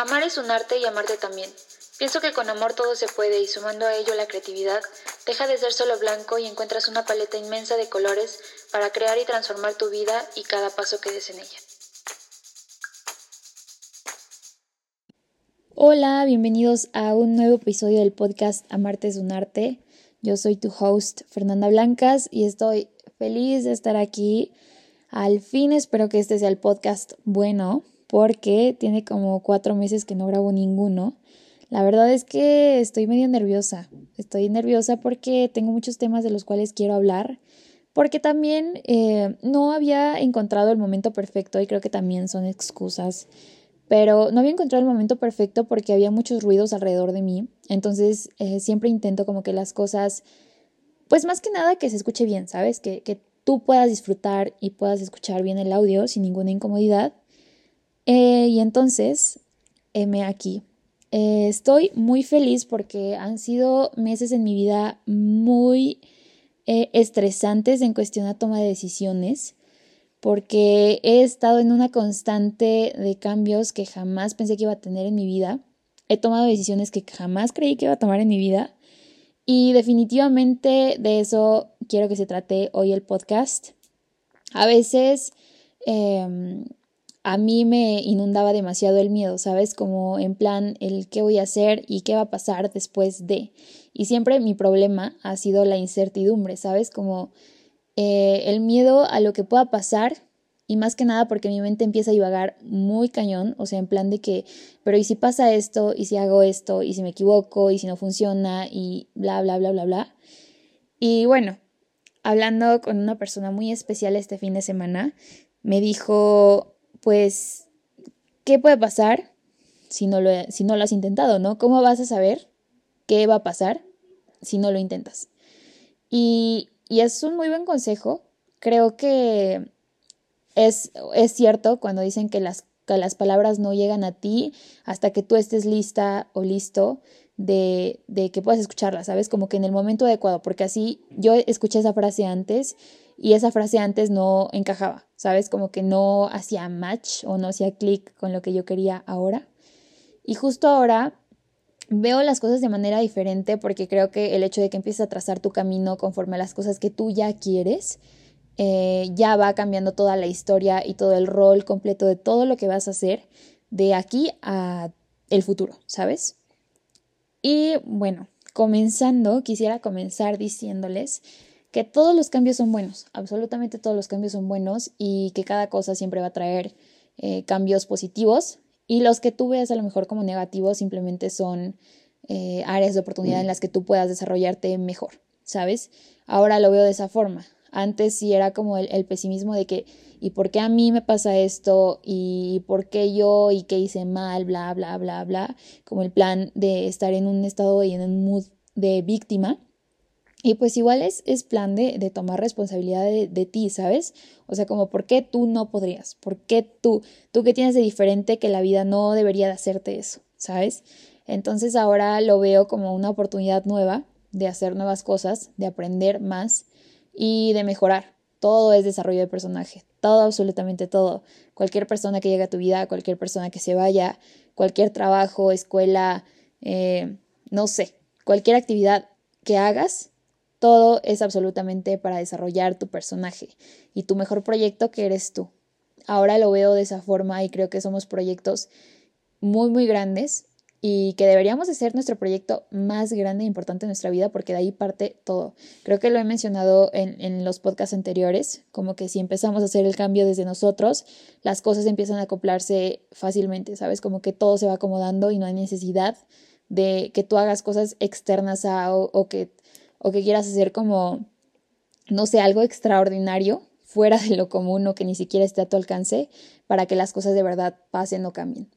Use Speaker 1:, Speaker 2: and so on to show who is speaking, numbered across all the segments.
Speaker 1: Amar es un arte y amarte también. Pienso que con amor todo se puede y sumando a ello la creatividad, deja de ser solo blanco y encuentras una paleta inmensa de colores para crear y transformar tu vida y cada paso que des en ella.
Speaker 2: Hola, bienvenidos a un nuevo episodio del podcast Amarte es un arte. Yo soy tu host Fernanda Blancas y estoy feliz de estar aquí. Al fin espero que este sea el podcast bueno porque tiene como cuatro meses que no grabo ninguno. La verdad es que estoy medio nerviosa. Estoy nerviosa porque tengo muchos temas de los cuales quiero hablar. Porque también eh, no había encontrado el momento perfecto y creo que también son excusas. Pero no había encontrado el momento perfecto porque había muchos ruidos alrededor de mí. Entonces eh, siempre intento como que las cosas, pues más que nada que se escuche bien, ¿sabes? Que, que tú puedas disfrutar y puedas escuchar bien el audio sin ninguna incomodidad. Eh, y entonces, heme aquí. Eh, estoy muy feliz porque han sido meses en mi vida muy eh, estresantes en cuestión a toma de decisiones, porque he estado en una constante de cambios que jamás pensé que iba a tener en mi vida. He tomado decisiones que jamás creí que iba a tomar en mi vida. Y definitivamente de eso quiero que se trate hoy el podcast. A veces em, a mí me inundaba demasiado el miedo, ¿sabes? Como en plan el qué voy a hacer y qué va a pasar después de. Y siempre mi problema ha sido la incertidumbre, ¿sabes? Como eh, el miedo a lo que pueda pasar y más que nada porque mi mente empieza a divagar muy cañón, o sea, en plan de que, pero ¿y si pasa esto? ¿Y si hago esto? ¿Y si me equivoco? ¿Y si no funciona? Y bla, bla, bla, bla, bla. Y bueno, hablando con una persona muy especial este fin de semana, me dijo, pues, ¿qué puede pasar si no, lo, si no lo has intentado, no? ¿Cómo vas a saber qué va a pasar si no lo intentas? Y, y es un muy buen consejo. Creo que es, es cierto cuando dicen que las, que las palabras no llegan a ti hasta que tú estés lista o listo de, de que puedas escucharlas, ¿sabes? Como que en el momento adecuado, porque así yo escuché esa frase antes y esa frase antes no encajaba, ¿sabes? Como que no hacía match o no hacía clic con lo que yo quería ahora. Y justo ahora veo las cosas de manera diferente porque creo que el hecho de que empieces a trazar tu camino conforme a las cosas que tú ya quieres, eh, ya va cambiando toda la historia y todo el rol completo de todo lo que vas a hacer de aquí a el futuro, ¿sabes? Y bueno, comenzando, quisiera comenzar diciéndoles que todos los cambios son buenos, absolutamente todos los cambios son buenos y que cada cosa siempre va a traer eh, cambios positivos y los que tú veas a lo mejor como negativos simplemente son eh, áreas de oportunidad en las que tú puedas desarrollarte mejor, ¿sabes? Ahora lo veo de esa forma. Antes sí era como el, el pesimismo de que, ¿y por qué a mí me pasa esto? ¿Y por qué yo? ¿Y qué hice mal? Bla, bla, bla, bla. Como el plan de estar en un estado y en un mood de víctima y pues igual es, es plan de, de, tomar responsabilidad de, de, ti, ¿sabes? O sea, como, ¿por qué tú no podrías? ¿Por qué tú? ¿Tú qué tienes de diferente que la vida no debería de hacerte eso, ¿sabes? Entonces ahora lo veo como una oportunidad nueva de hacer nuevas cosas, de aprender más y de mejorar. Todo es desarrollo de personaje, todo, absolutamente todo. Cualquier persona que llegue a tu vida, cualquier persona que se vaya, cualquier trabajo, escuela, eh, no sé, cualquier actividad que hagas todo es absolutamente para desarrollar tu personaje y tu mejor proyecto que eres tú. Ahora lo veo de esa forma y creo que somos proyectos muy, muy grandes y que deberíamos de ser nuestro proyecto más grande e importante en nuestra vida porque de ahí parte todo. Creo que lo he mencionado en, los podcasts anteriores, como que si empezamos a hacer el cambio desde nosotros, las cosas empiezan a acoplarse fácilmente, ¿sabes? Como que todo se va acomodando y no hay necesidad de que tú hagas cosas externas a o que o que quieras hacer como, no sé, algo extraordinario fuera de lo común o que ni siquiera esté a tu alcance para que las cosas de verdad pasen o cambien.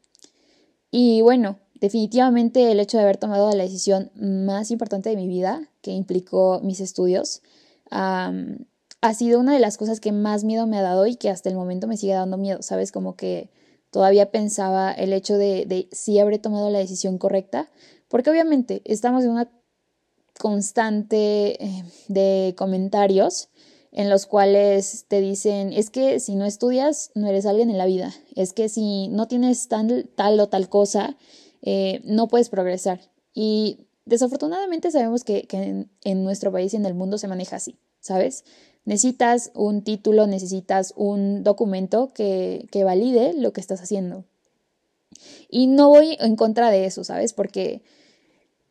Speaker 2: Y bueno, definitivamente el hecho de haber tomado la decisión más importante de mi vida, que implicó mis estudios, ha sido una de las cosas que más miedo me ha dado y que hasta el momento me sigue dando miedo, ¿sabes? Como que todavía pensaba el hecho de, de si habré tomado la decisión correcta, porque obviamente estamos en una constante eh, de comentarios en los cuales te dicen, es que si no estudias, no eres alguien en la vida, es que si no tienes tal, o tal cosa, eh, no puedes progresar. Y desafortunadamente sabemos que, en, nuestro país y en el mundo se maneja así, ¿sabes? Necesitas un título, necesitas un documento que, que valide lo que estás haciendo. Y no voy en contra de eso, ¿sabes? Porque,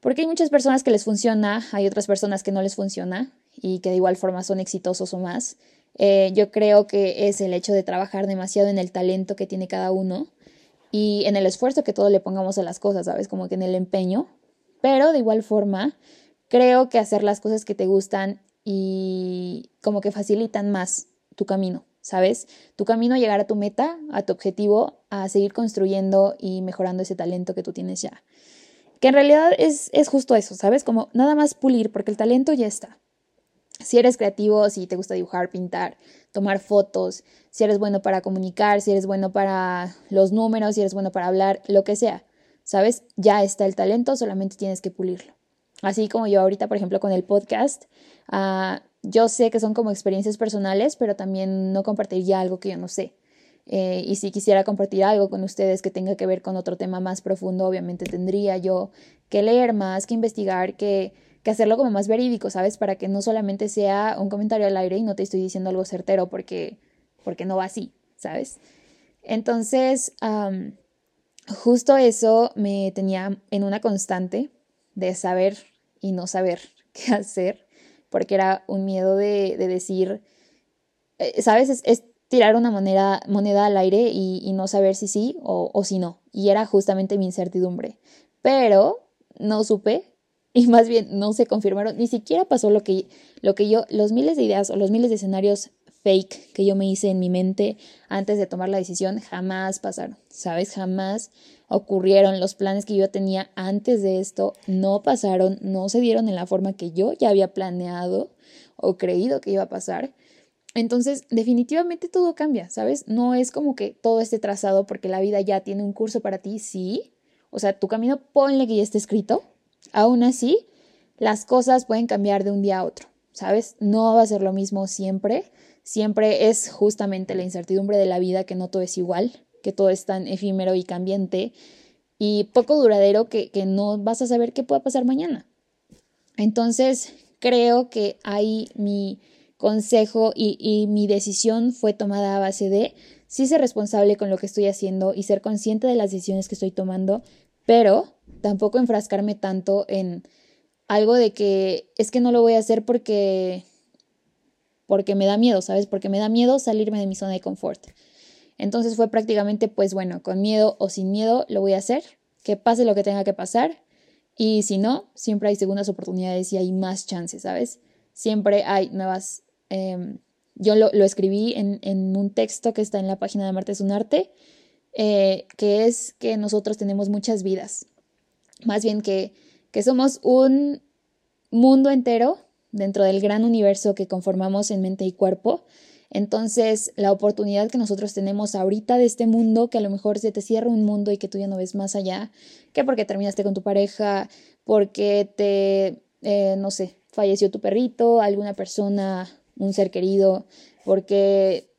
Speaker 2: porque hay muchas personas que les funciona, hay otras personas que no les funciona y que de igual forma son exitosos o más. Eh, yo creo que es el hecho de trabajar demasiado en el talento que tiene cada uno y en el esfuerzo que todos le pongamos a las cosas, ¿sabes? Como que en el empeño. Pero de igual forma, creo que hacer las cosas que te gustan y como que facilitan más tu camino, ¿sabes? Tu camino a llegar a tu meta, a tu objetivo, a seguir construyendo y mejorando ese talento que tú tienes ya. Que en realidad es, es justo eso, ¿sabes? Como nada más pulir, porque el talento ya está. Si eres creativo, si te gusta dibujar, pintar, tomar fotos, si eres bueno para comunicar, si eres bueno para los números, si eres bueno para hablar, lo que sea, ¿sabes? Ya está el talento, solamente tienes que pulirlo. Así como yo ahorita, por ejemplo, con el podcast, ah, yo sé que son como experiencias personales, pero también no compartiría algo que yo no sé. Eh, y si quisiera compartir algo con ustedes que tenga que ver con otro tema más profundo, obviamente tendría yo que leer más, que investigar, que que hacerlo como más verídico, ¿sabes? Para que no solamente sea un comentario al aire y no te estoy diciendo algo certero porque, porque no va así, ¿sabes? Entonces, justo eso me tenía en una constante de saber y no saber qué hacer, porque era un miedo de, decir, eh, ¿sabes? Es, tirar una moneda, al aire y, no saber si sí o, o si no. Y era justamente mi incertidumbre. Pero no supe y más bien no se confirmaron, ni siquiera pasó lo que, lo que yo, los miles de ideas o los miles de escenarios fake que yo me hice en mi mente antes de tomar la decisión jamás pasaron, ¿sabes? Jamás ocurrieron. Los planes que yo tenía antes de esto no pasaron, no se dieron en la forma que yo ya había planeado o creído que iba a pasar. Entonces, definitivamente todo cambia, ¿sabes? No es como que todo esté trazado porque la vida ya tiene un curso para ti, sí. O sea, tu camino ponle que ya esté escrito, Aún así, las cosas pueden cambiar de un día a otro, ¿sabes? No va a ser lo mismo siempre. Siempre es justamente la incertidumbre de la vida que no todo es igual, que todo es tan efímero y cambiante y poco duradero que, no vas a saber qué pueda pasar mañana. Entonces, creo que ahí mi consejo y, mi decisión fue tomada a base de sí ser responsable con lo que estoy haciendo y ser consciente de las decisiones que estoy tomando, pero tampoco enfrascarme tanto en algo de que es que no lo voy a hacer porque porque me da miedo, ¿sabes? Porque me da miedo salirme de mi zona de confort. Entonces fue prácticamente, pues bueno, con miedo o sin miedo lo voy a hacer, que pase lo que tenga que pasar, y si no, siempre hay segundas oportunidades y hay más chances, ¿sabes? Siempre hay nuevas... Em, yo lo, escribí en, un texto que está en la página de Marte es un arte, eh, que es que nosotros tenemos muchas vidas, más bien que, que somos un mundo entero dentro del gran universo que conformamos en mente y cuerpo. Entonces, la oportunidad que nosotros tenemos ahorita de este mundo, que a lo mejor se te cierra un mundo y que tú ya no ves más allá, que porque terminaste con tu pareja, porque te, eh, no sé, falleció tu perrito, alguna persona, un ser querido, porque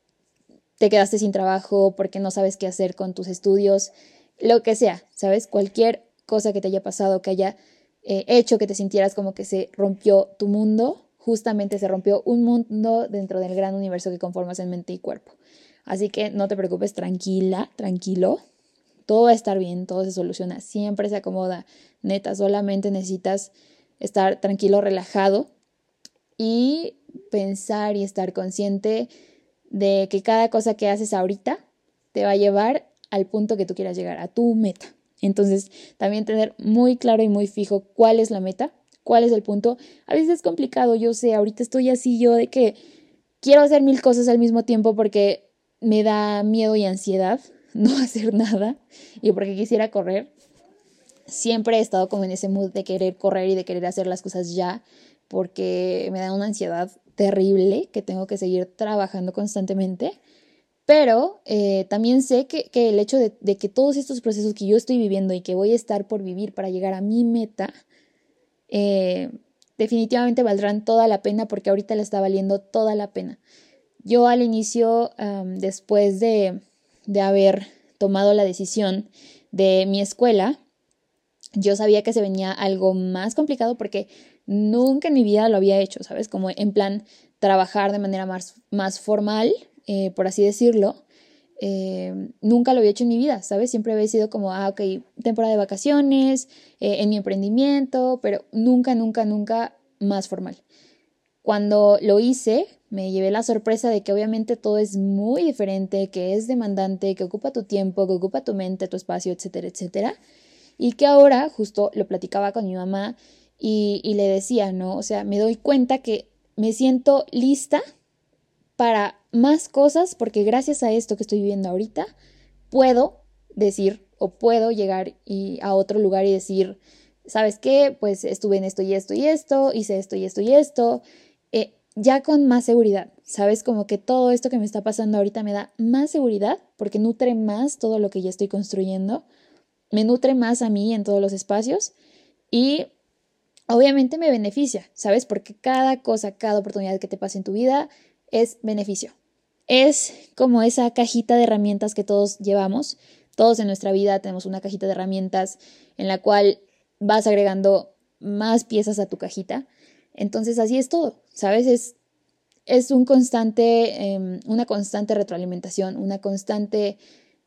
Speaker 2: te quedaste sin trabajo, porque no sabes qué hacer con tus estudios, lo que sea, ¿sabes? Cualquier cosa que te haya pasado, que haya eh, hecho que te sintieras como que se rompió tu mundo, justamente se rompió un mundo dentro del gran universo que conformas en mente y cuerpo. Así que no te preocupes, tranquila, tranquilo. Todo va a estar bien, todo se soluciona, siempre se acomoda. Neta, solamente necesitas estar tranquilo, relajado y pensar y estar consciente de que cada cosa que haces ahorita te va a llevar al punto que tú quieras llegar, a tu meta. Entonces, también tener muy claro y muy fijo cuál es la meta, cuál es el punto. A veces es complicado, yo sé, ahorita estoy así yo de que quiero hacer mil cosas al mismo tiempo porque me da miedo y ansiedad no hacer nada y porque quisiera correr. Siempre he estado como en ese mood de querer correr y de querer hacer las cosas ya porque me da una ansiedad terrible que tengo que seguir trabajando constantemente. Pero eh, también sé que, el hecho de, que todos estos procesos que yo estoy viviendo y que voy a estar por vivir para llegar a mi meta, eh, definitivamente valdrán toda la pena porque ahorita le está valiendo toda la pena. Yo al inicio, después de, de haber tomado la decisión de mi escuela, yo sabía que se venía algo más complicado porque nunca en mi vida lo había hecho, ¿sabes? Como en plan trabajar de manera más, más formal, eh, por así decirlo. Eh, nunca lo había hecho en mi vida, ¿sabes? Siempre había sido como, ah, ok, temporada de vacaciones, eh, en mi emprendimiento, pero nunca, nunca, nunca más formal. Cuando lo hice, me llevé la sorpresa de que obviamente todo es muy diferente, que es demandante, que ocupa tu tiempo, que ocupa tu mente, tu espacio, etcétera, etcétera. Y que ahora, justo lo platicaba con mi mamá y, le decía, ¿no? O sea, me doy cuenta que me siento lista para más cosas porque gracias a esto que estoy viviendo ahorita, puedo decir o puedo llegar y, a otro lugar y decir, ¿sabes qué? Pues estuve en esto y esto y esto, hice esto y esto y esto, eh, ya con más seguridad, ¿sabes? Como que todo esto que me está pasando ahorita me da más seguridad porque nutre más todo lo que ya estoy construyendo me nutre más a mí en todos los espacios y obviamente me beneficia, ¿sabes? Porque cada cosa, cada oportunidad que te pase en tu vida es beneficio. Es como esa cajita de herramientas que todos llevamos. Todos en nuestra vida tenemos una cajita de herramientas en la cual vas agregando más piezas a tu cajita. Entonces así es todo, ¿sabes? Es, es un constante, em, una constante retroalimentación, una constante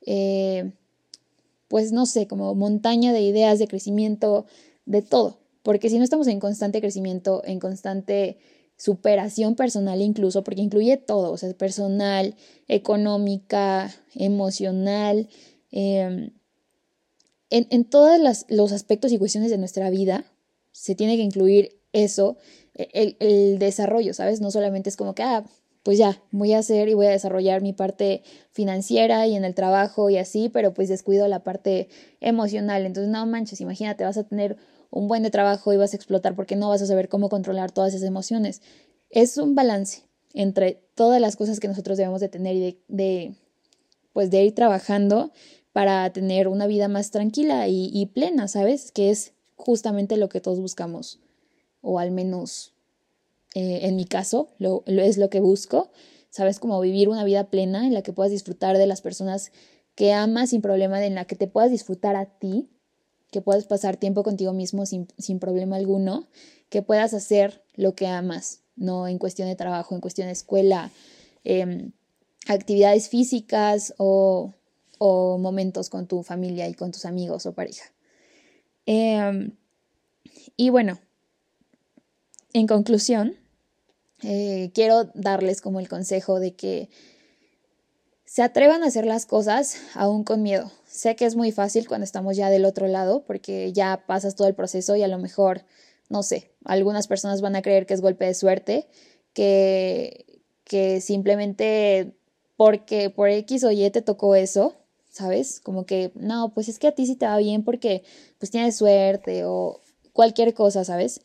Speaker 2: eh, pues no sé, como montaña de ideas, de crecimiento, de todo. Porque si no estamos en constante crecimiento, en constante superación personal incluso, porque incluye todo, o sea, personal, económica, emocional, em, en, en, todos los aspectos y cuestiones de nuestra vida se tiene que incluir eso, e, el, el desarrollo, ¿sabes? No solamente es como que, ah, pues ya, voy a hacer y voy a desarrollar mi parte financiera y en el trabajo y así, pero pues descuido la parte emocional. Entonces, no manches, imagínate, vas a tener un buen de trabajo y vas a explotar porque no vas a saber cómo controlar todas esas emociones. Es un balance entre todas las cosas que nosotros debemos de tener y de, de pues de ir trabajando para tener una vida más tranquila y, plena, ¿sabes? Que es justamente lo que todos buscamos, o al menos eh, en mi caso, lo, es lo que busco, ¿sabes? Como vivir una vida plena en la que puedas disfrutar de las personas que amas sin problema, en la que te puedas disfrutar a ti, que puedas pasar tiempo contigo mismo sin, sin problema alguno, que puedas hacer lo que amas, no en cuestión de trabajo, en cuestión de escuela, em, actividades físicas o, o, momentos con tu familia y con tus amigos o pareja. Em, y bueno, en conclusión, eh, quiero darles como el consejo de que se atrevan a hacer las cosas aún con miedo. Sé que es muy fácil cuando estamos ya del otro lado porque ya pasas todo el proceso y a lo mejor, no sé, algunas personas van a creer que es golpe de suerte, que, que simplemente porque por X o Y te tocó eso, ¿sabes? Como que, no, pues es que a ti sí te va bien porque pues tienes suerte o cualquier cosa, ¿sabes?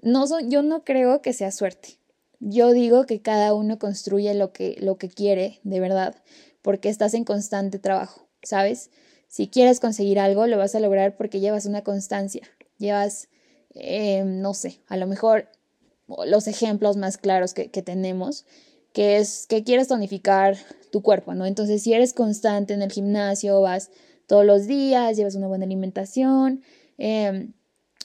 Speaker 2: No, yo no creo que sea suerte. Yo digo que cada uno construye lo que, lo que quiere, de verdad, porque estás en constante trabajo, ¿sabes? Si quieres conseguir algo, lo vas a lograr porque llevas una constancia, llevas, eh, no sé, a lo mejor los ejemplos más claros que, que tenemos, que es que quieres tonificar tu cuerpo, ¿no? Entonces, si eres constante en el gimnasio, vas todos los días, llevas una buena alimentación, eh,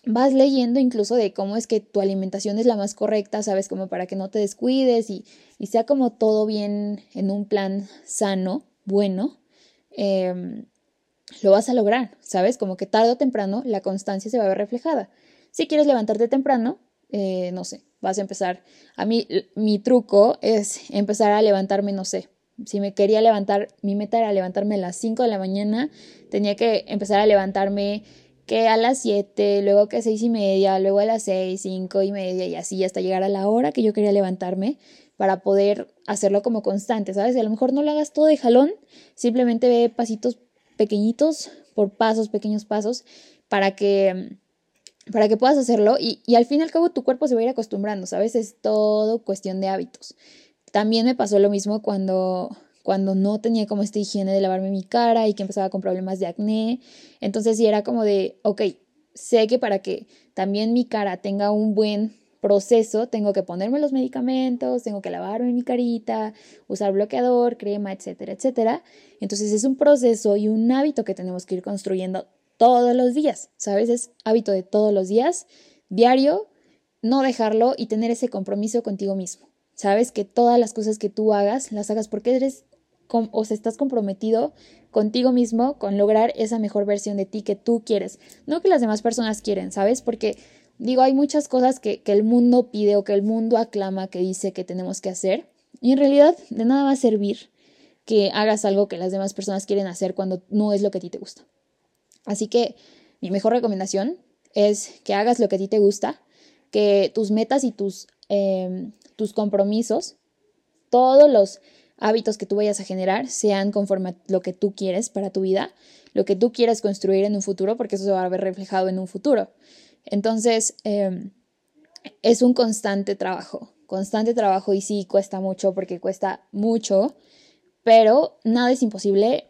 Speaker 2: vas leyendo incluso de cómo es que tu alimentación es la más correcta, sabes, como para que no te descuides y, y sea como todo bien en un plan sano, bueno, em, lo vas a lograr, sabes, como que tarde o temprano la constancia se va a ver reflejada. Si quieres levantarte temprano, eh, no sé, vas a empezar. A mí, mi truco es empezar a levantarme, no sé. Si me quería levantar, mi meta era levantarme a las 5 de la mañana, tenía que empezar a levantarme que a las 7, luego que a 6 y media, luego a las 6, 5 y media y así hasta llegar a la hora que yo quería levantarme para poder hacerlo como constante, ¿sabes? A lo mejor no lo hagas todo de jalón, simplemente ve pasitos pequeñitos por pasos, pequeños pasos, para que, para que puedas hacerlo y, y al fin y al cabo tu cuerpo se va a ir acostumbrando, ¿sabes? Es todo cuestión de hábitos. También me pasó lo mismo cuando cuando no tenía como esta higiene de lavarme mi cara y que empezaba con problemas de acné. Entonces sí era como de, ok, sé que para que también mi cara tenga un buen proceso tengo que ponerme los medicamentos, tengo que lavarme mi carita, usar bloqueador, crema, etcétera, etcétera. Entonces es un proceso y un hábito que tenemos que ir construyendo todos los días, ¿sabes? Es hábito de todos los días, diario, no dejarlo y tener ese compromiso contigo mismo. Sabes que todas las cosas que tú hagas, las hagas porque eres o sea, estás comprometido contigo mismo con lograr esa mejor versión de ti que tú quieres, no que las demás personas quieren, ¿sabes? Porque digo, hay muchas cosas que, que el mundo pide o que el mundo aclama que dice que tenemos que hacer y en realidad de nada va a servir que hagas algo que las demás personas quieren hacer cuando no es lo que a ti te gusta. Así que mi mejor recomendación es que hagas lo que a ti te gusta, que tus metas y tus, em, tus compromisos, todos los hábitos que tú vayas a generar sean conforme a lo que tú quieres para tu vida, lo que tú quieres construir en un futuro, porque eso se va a ver reflejado en un futuro. Entonces, em, es un constante trabajo, constante trabajo y sí cuesta mucho porque cuesta mucho, pero nada es imposible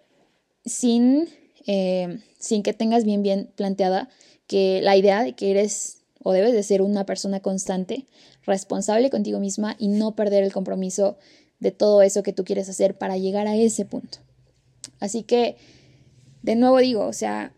Speaker 2: sin, em, sin que tengas bien, bien planteada que la idea de que eres o debes de ser una persona constante, responsable contigo misma y no perder el compromiso de todo eso que tú quieres hacer para llegar a ese punto. Así que, de nuevo digo, o sea,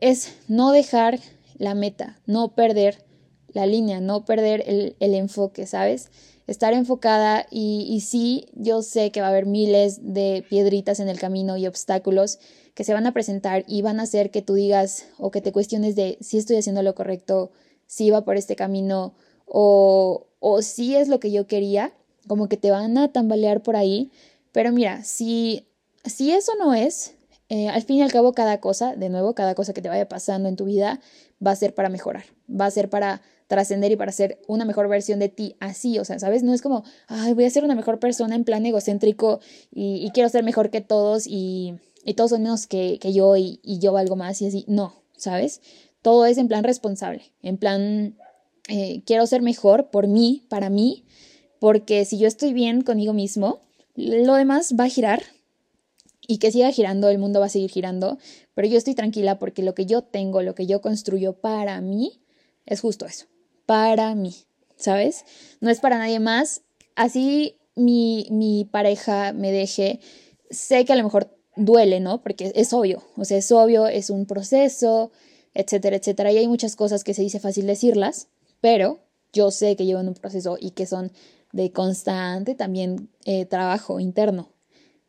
Speaker 2: es no dejar la meta, no perder la línea, no perder el, enfoque, ¿sabes? Estar enfocada y, y sí, yo sé que va a haber miles de piedritas en el camino y obstáculos que se van a presentar y van a hacer que tú digas o que te cuestiones de si estoy haciendo lo correcto, si va por este camino o, o si es lo que yo quería, como que te van a tambalear por ahí. Pero mira, si, si eso no es, eh, al fin y al cabo cada cosa, de nuevo, cada cosa que te vaya pasando en tu vida va a ser para mejorar, va a ser para trascender y para ser una mejor versión de ti así, o sea, ¿sabes? No es como, ay, voy a ser una mejor persona en plan egocéntrico y, quiero ser mejor que todos y, y todos son menos que, que yo y, y, yo valgo más y así, no, ¿sabes? Todo es en plan responsable, en plan, eh, quiero ser mejor por mí, para mí, porque si yo estoy bien conmigo mismo, lo demás va a girar y que siga girando, el mundo va a seguir girando, pero yo estoy tranquila porque lo que yo tengo, lo que yo construyo para mí, es justo eso, para mí, ¿sabes? No es para nadie más. Así mi, mi pareja me deje, sé que a lo mejor duele, ¿no? Porque es obvio, o sea, es obvio, es un proceso, etcétera, etcétera, y hay muchas cosas que se dice fácil decirlas, pero yo sé que llevan un proceso y que son de constante también eh, trabajo interno.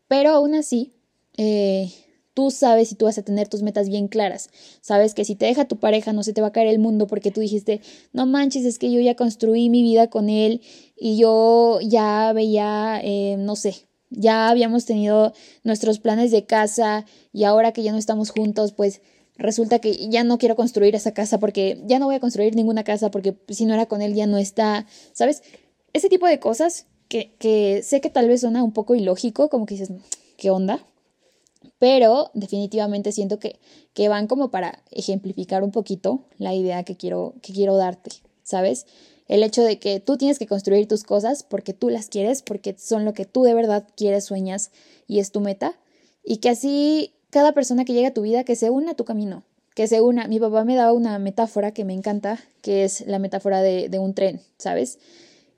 Speaker 2: Pero aún así, eh, tú sabes y tú vas a tener tus metas bien claras. Sabes que si te deja tu pareja no se te va a caer el mundo porque tú dijiste, no manches, es que yo ya construí mi vida con él y yo ya veía, eh, no sé, ya habíamos tenido nuestros planes de casa y ahora que ya no estamos juntos, pues resulta que ya no quiero construir esa casa porque ya no voy a construir ninguna casa porque si no era con él ya no está, ¿sabes? ese tipo de cosas que, que sé que tal vez suena un poco ilógico, como que dices, ¿qué onda? Pero definitivamente siento que, que van como para ejemplificar un poquito la idea que quiero, que quiero darte, ¿sabes? El hecho de que tú tienes que construir tus cosas porque tú las quieres, porque son lo que tú de verdad quieres, sueñas y es tu meta. Y que así cada persona que llega a tu vida, que se una a tu camino, que se una. Mi papá me daba una metáfora que me encanta, que es la metáfora de, un tren, ¿sabes?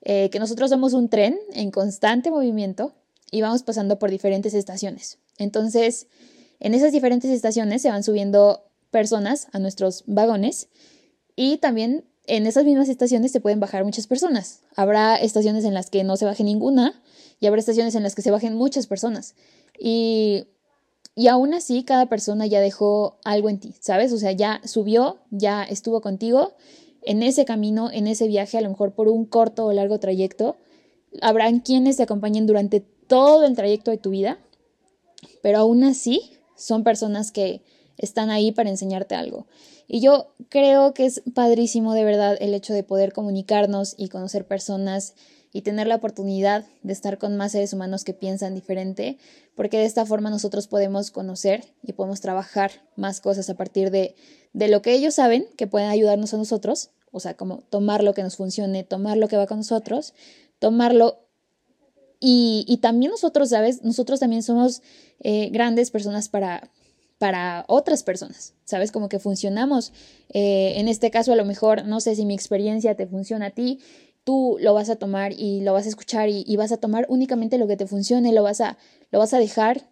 Speaker 2: Eh, que nosotros somos un tren en constante movimiento y vamos pasando por diferentes estaciones. Entonces, en esas diferentes estaciones se van subiendo personas a nuestros vagones y también en esas mismas estaciones se pueden bajar muchas personas. Habrá estaciones en las que no se baje ninguna y habrá estaciones en las que se bajen muchas personas. Y, y aún así, cada persona ya dejó algo en ti, ¿sabes? O sea, ya subió, ya estuvo contigo en ese camino, en ese viaje, a lo mejor por un corto o largo trayecto. Habrán quienes te acompañen durante todo el trayecto de tu vida, pero aún así son personas que están ahí para enseñarte algo. Y yo creo que es padrísimo de verdad el hecho de poder comunicarnos y conocer personas y tener la oportunidad de estar con más seres humanos que piensan diferente, porque de esta forma nosotros podemos conocer y podemos trabajar más cosas a partir de, de lo que ellos saben que pueden ayudarnos a nosotros o sea, como tomar lo que nos funcione, tomar lo que va con nosotros, tomarlo. Y, también nosotros, ¿sabes? Nosotros también somos eh, grandes personas para, para otras personas, ¿sabes? Como que funcionamos. Eh, en este caso, a lo mejor, no sé si mi experiencia te funciona a ti tú lo vas a tomar y lo vas a escuchar y, vas a tomar únicamente lo que te funcione, lo vas a, lo vas a dejar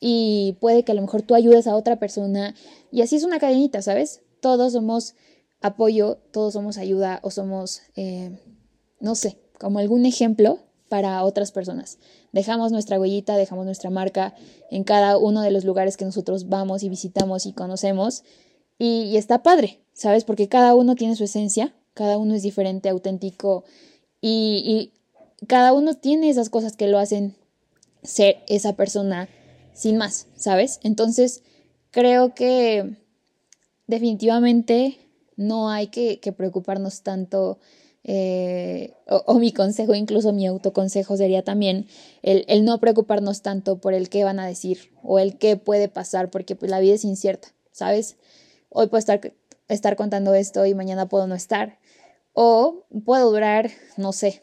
Speaker 2: y puede que a lo mejor tú ayudes a otra persona y así es una cadenita, ¿sabes? Todos somos apoyo, todos somos ayuda o somos, eh, no sé, como algún ejemplo para otras personas. Dejamos nuestra huellita, dejamos nuestra marca en cada uno de los lugares que nosotros vamos y visitamos y conocemos. Y, está padre, ¿sabes? Porque cada uno tiene su esencia, cada uno es diferente, auténtico y, cada uno tiene esas cosas que lo hacen ser esa persona sin más, ¿sabes? Entonces, creo que definitivamente no hay que, que preocuparnos tanto eh, o, mi consejo, incluso mi autoconsejo sería también el, el, no preocuparnos tanto por el qué van a decir o el qué puede pasar, porque pues la vida es incierta, ¿sabes? Hoy puedo estar, estar contando esto y mañana puedo no estar. O puedo durar, no sé,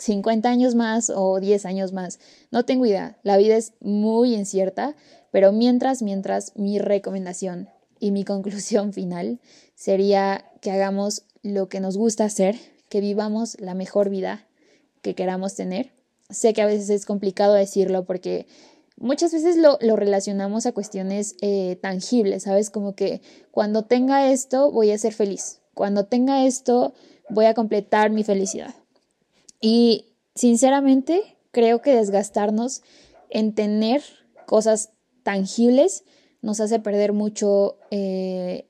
Speaker 2: 50 años más o 10 años más. No tengo idea. La vida es muy incierta, pero mientras, mientras, mi recomendación y mi conclusión final sería que hagamos lo que nos gusta hacer, que vivamos la mejor vida que queramos tener. Sé que a veces es complicado decirlo porque muchas veces lo, relacionamos a cuestiones eh, tangibles, ¿sabes? Como que cuando tenga esto voy a ser feliz, cuando tenga esto voy a completar mi felicidad. Y sinceramente creo que desgastarnos en tener cosas tangibles nos hace perder mucho eh,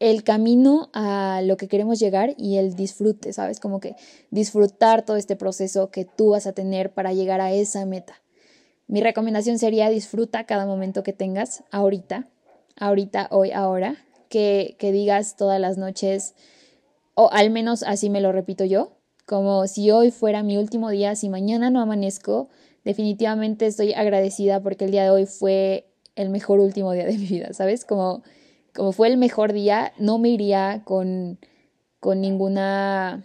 Speaker 2: el camino a lo que queremos llegar y el disfrute, ¿sabes? Como que disfrutar todo este proceso que tú vas a tener para llegar a esa meta. Mi recomendación sería disfruta cada momento que tengas ahorita, ahorita, hoy, ahora, que, digas todas las noches, o al menos así me lo repito yo, como si hoy fuera mi último día, si mañana no amanezco, definitivamente estoy agradecida porque el día de hoy fue el mejor último día de mi vida, ¿sabes? Como como fue el mejor día, no me iría con, con ninguna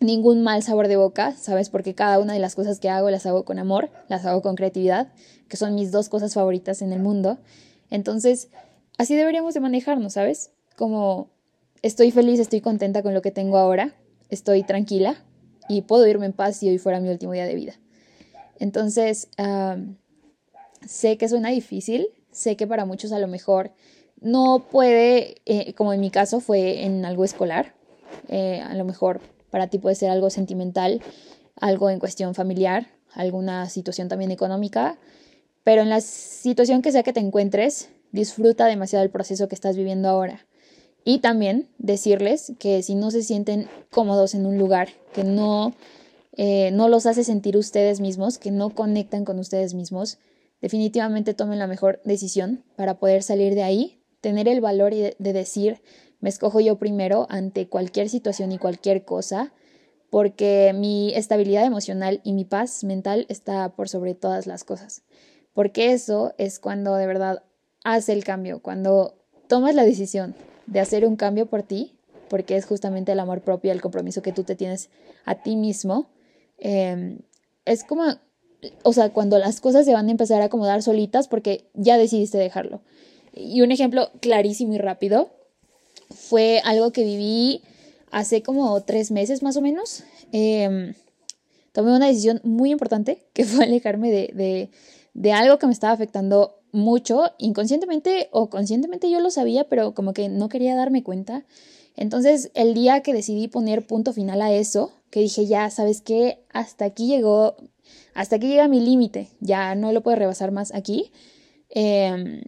Speaker 2: ningún mal sabor de boca, ¿sabes? Porque cada una de las cosas que hago las hago con amor, las hago con creatividad, que son mis dos cosas favoritas en el mundo. Entonces, así deberíamos de manejarnos, ¿sabes? Como estoy feliz, estoy contenta con lo que tengo ahora, estoy tranquila y puedo irme en paz si hoy fuera mi último día de vida. Entonces, sé que suena difícil, sé que para muchos a lo mejor no puede, eh, como en mi caso fue en algo escolar, eh, a lo mejor para ti puede ser algo sentimental, algo en cuestión familiar, alguna situación también económica, pero en la situación que sea que te encuentres, disfruta demasiado el proceso que estás viviendo ahora. Y también decirles que si no se sienten cómodos en un lugar, que no, eh, no los hace sentir ustedes mismos, que no conectan con ustedes mismos, definitivamente tomen la mejor decisión para poder salir de ahí tener el valor de, decir, me escojo yo primero ante cualquier situación y cualquier cosa, porque mi estabilidad emocional y mi paz mental está por sobre todas las cosas. Porque eso es cuando de verdad hace el cambio, cuando tomas la decisión de hacer un cambio por ti, porque es justamente el amor propio, el compromiso que tú te tienes a ti mismo. Em, es como, o sea, cuando las cosas se van a empezar a acomodar solitas porque ya decidiste dejarlo. Y un ejemplo clarísimo y rápido fue algo que viví hace como tres meses más o menos. Em, tomé una decisión muy importante que fue alejarme de, de, algo que me estaba afectando mucho, inconscientemente o conscientemente yo lo sabía, pero como que no quería darme cuenta. Entonces, el día que decidí poner punto final a eso, que dije, ya, ¿sabes qué? Hasta aquí llegó, hasta aquí llega mi límite, ya no lo puedo rebasar más aquí. Eh,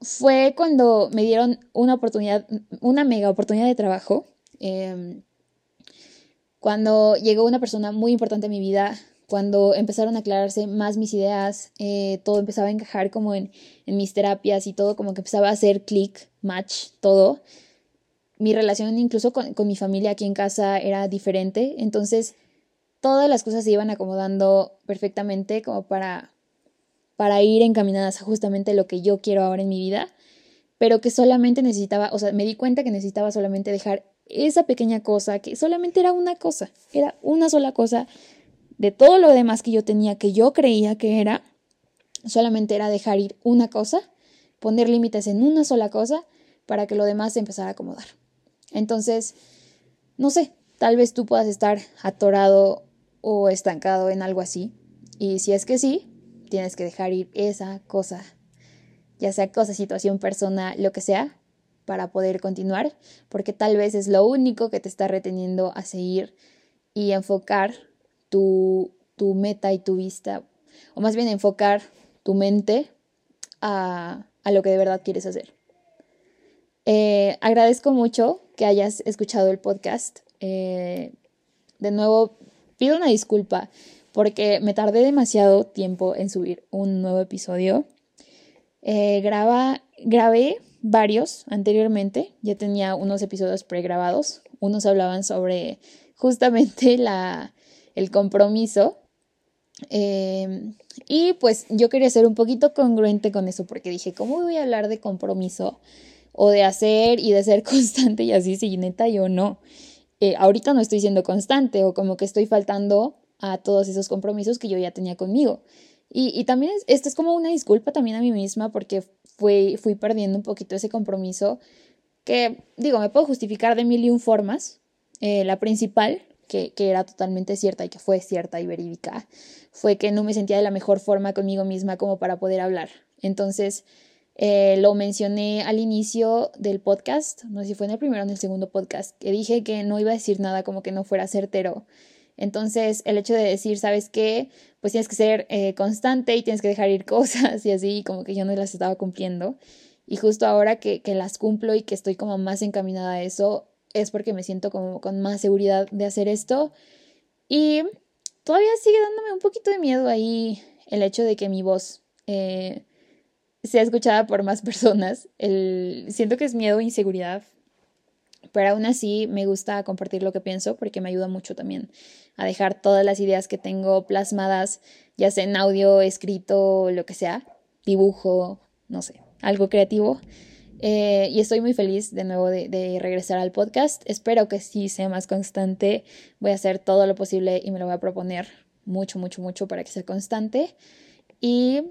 Speaker 2: fue cuando me dieron una oportunidad, una mega oportunidad de trabajo. Em, cuando llegó una persona muy importante en mi vida, cuando empezaron a aclararse más mis ideas, eh, todo empezaba a encajar como en, en, mis terapias y todo como que empezaba a hacer clic, match, todo. Mi relación incluso con, con mi familia aquí en casa era diferente, entonces todas las cosas se iban acomodando perfectamente como para para ir encaminadas a justamente lo que yo quiero ahora en mi vida, pero que solamente necesitaba, o sea, me di cuenta que necesitaba solamente dejar esa pequeña cosa, que solamente era una cosa, era una sola cosa de todo lo demás que yo tenía, que yo creía que era, solamente era dejar ir una cosa, poner límites en una sola cosa para que lo demás se empezara a acomodar. Entonces, no sé, tal vez tú puedas estar atorado o estancado en algo así. Y si es que sí, tienes que dejar ir esa cosa, ya sea cosa, situación, persona, lo que sea, para poder continuar, porque tal vez es lo único que te está reteniendo a seguir y enfocar tu, tu meta y tu vista, o más bien enfocar tu mente a, a lo que de verdad quieres hacer. Eh, agradezco mucho que hayas escuchado el podcast. Eh, de nuevo, pido una disculpa porque me tardé demasiado tiempo en subir un nuevo episodio. Eh, graba, grabé varios anteriormente, ya tenía unos episodios pregrabados. Unos hablaban sobre justamente la, el compromiso. y pues yo quería ser un poquito congruente con eso porque dije, ¿cómo voy a hablar de compromiso? o de hacer y de ser constante y así, si neta yo no. Eh, ahorita no estoy siendo constante o como que estoy faltando a todos esos compromisos que yo ya tenía conmigo. Y, también es, esto es como una disculpa también a mí misma porque fui, fui perdiendo un poquito ese compromiso que, digo, me puedo justificar de mil y un formas. Eh, la principal, que, era totalmente cierta y que fue cierta y verídica, fue que no me sentía de la mejor forma conmigo misma como para poder hablar. Entonces, eh, lo mencioné al inicio del podcast, no sé si fue en el primero o en el segundo podcast, que dije que no iba a decir nada como que no fuera certero. Entonces, el hecho de decir, ¿sabes qué? Pues tienes que ser eh, constante y tienes que dejar ir cosas y así, como que yo no las estaba cumpliendo. Y justo ahora que, que las cumplo y que estoy como más encaminada a eso, es porque me siento como con más seguridad de hacer esto. Y todavía sigue dándome un poquito de miedo ahí el hecho de que mi voz eh, sea escuchada por más personas. El, siento que es miedo e inseguridad, pero aún así me gusta compartir lo que pienso porque me ayuda mucho también a dejar todas las ideas que tengo plasmadas, ya sea en audio, escrito, lo que sea, dibujo, no sé, algo creativo. Eh, y estoy muy feliz de nuevo de, regresar al podcast. Espero que sí sea más constante. Voy a hacer todo lo posible y me lo voy a proponer mucho, mucho, mucho para que sea constante. Y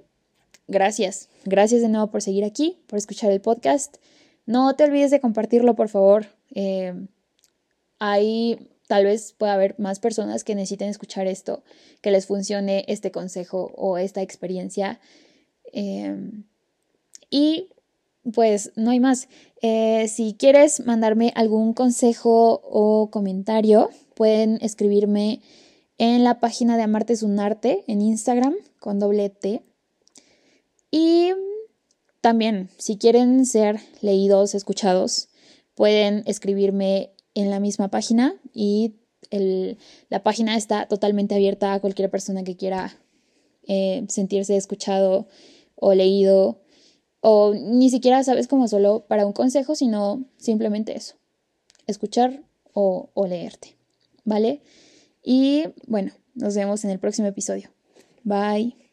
Speaker 2: gracias. Gracias de nuevo por seguir aquí, por escuchar el podcast. No te olvides de compartirlo, por favor. Eh, tal vez pueda haber más personas que necesiten escuchar esto, que les funcione este consejo o esta experiencia. Eh, y pues no hay más. Eh, si quieres mandarme algún consejo o comentario, pueden escribirme en la página de Amarte es un arte en Instagram con doble T. Y también, si quieren ser leídos, escuchados, pueden escribirme en la misma página y la página está totalmente abierta a cualquier persona que quiera eh, sentirse escuchado o leído o ni siquiera sabes como solo para un consejo, sino simplemente eso, escuchar o, o leerte, ¿vale? Y bueno, nos vemos en el próximo episodio. Bye.